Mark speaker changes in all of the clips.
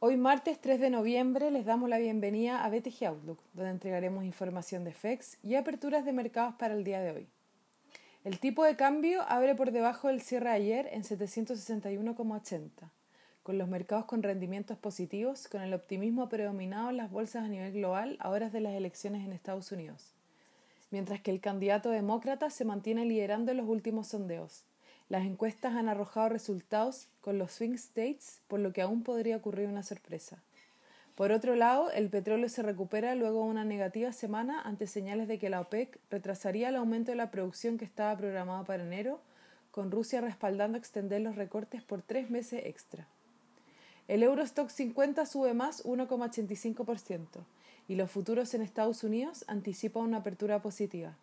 Speaker 1: Hoy martes 3 de noviembre les damos la bienvenida a BTG Outlook, donde entregaremos información de FEX y aperturas de mercados para el día de hoy. El tipo de cambio abre por debajo del cierre ayer en 761,80, con los mercados con rendimientos positivos, con el optimismo predominado en las bolsas a nivel global a horas de las elecciones en Estados Unidos, mientras que el candidato demócrata se mantiene liderando en los últimos sondeos las encuestas han arrojado resultados con los swing states, por lo que aún podría ocurrir una sorpresa. Por otro lado, el petróleo se recupera luego de una negativa semana ante señales de que la OPEC retrasaría el aumento de la producción que estaba programado para enero, con Rusia respaldando extender los recortes por tres meses extra. El Eurostock 50 sube más 1,85% y los futuros en Estados Unidos anticipan una apertura positiva.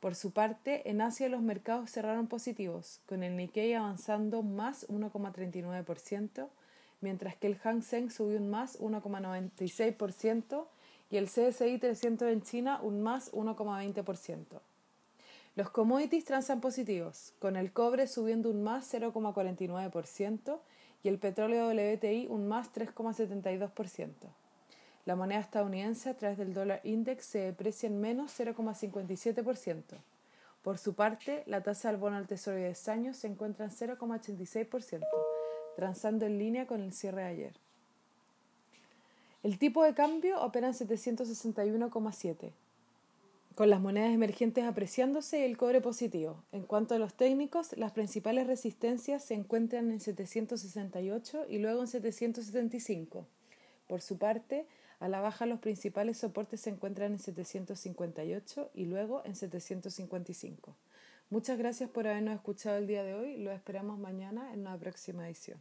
Speaker 1: Por su parte, en Asia los mercados cerraron positivos, con el Nikkei avanzando más 1,39%, mientras que el Hang Seng subió un más 1,96% y el CSI 300 en China un más 1,20%. Los commodities transan positivos, con el cobre subiendo un más 0,49% y el petróleo WTI un más 3,72%. La moneda estadounidense a través del dólar index se deprecia en menos 0,57%. Por su parte, la tasa del bono al tesoro de 10 años se encuentra en 0,86%, transando en línea con el cierre de ayer. El tipo de cambio opera en 761,7, con las monedas emergentes apreciándose y el cobre positivo. En cuanto a los técnicos, las principales resistencias se encuentran en 768 y luego en 775. Por su parte, a la baja los principales soportes se encuentran en 758 y luego en 755. Muchas gracias por habernos escuchado el día de hoy. Lo esperamos mañana en una próxima edición.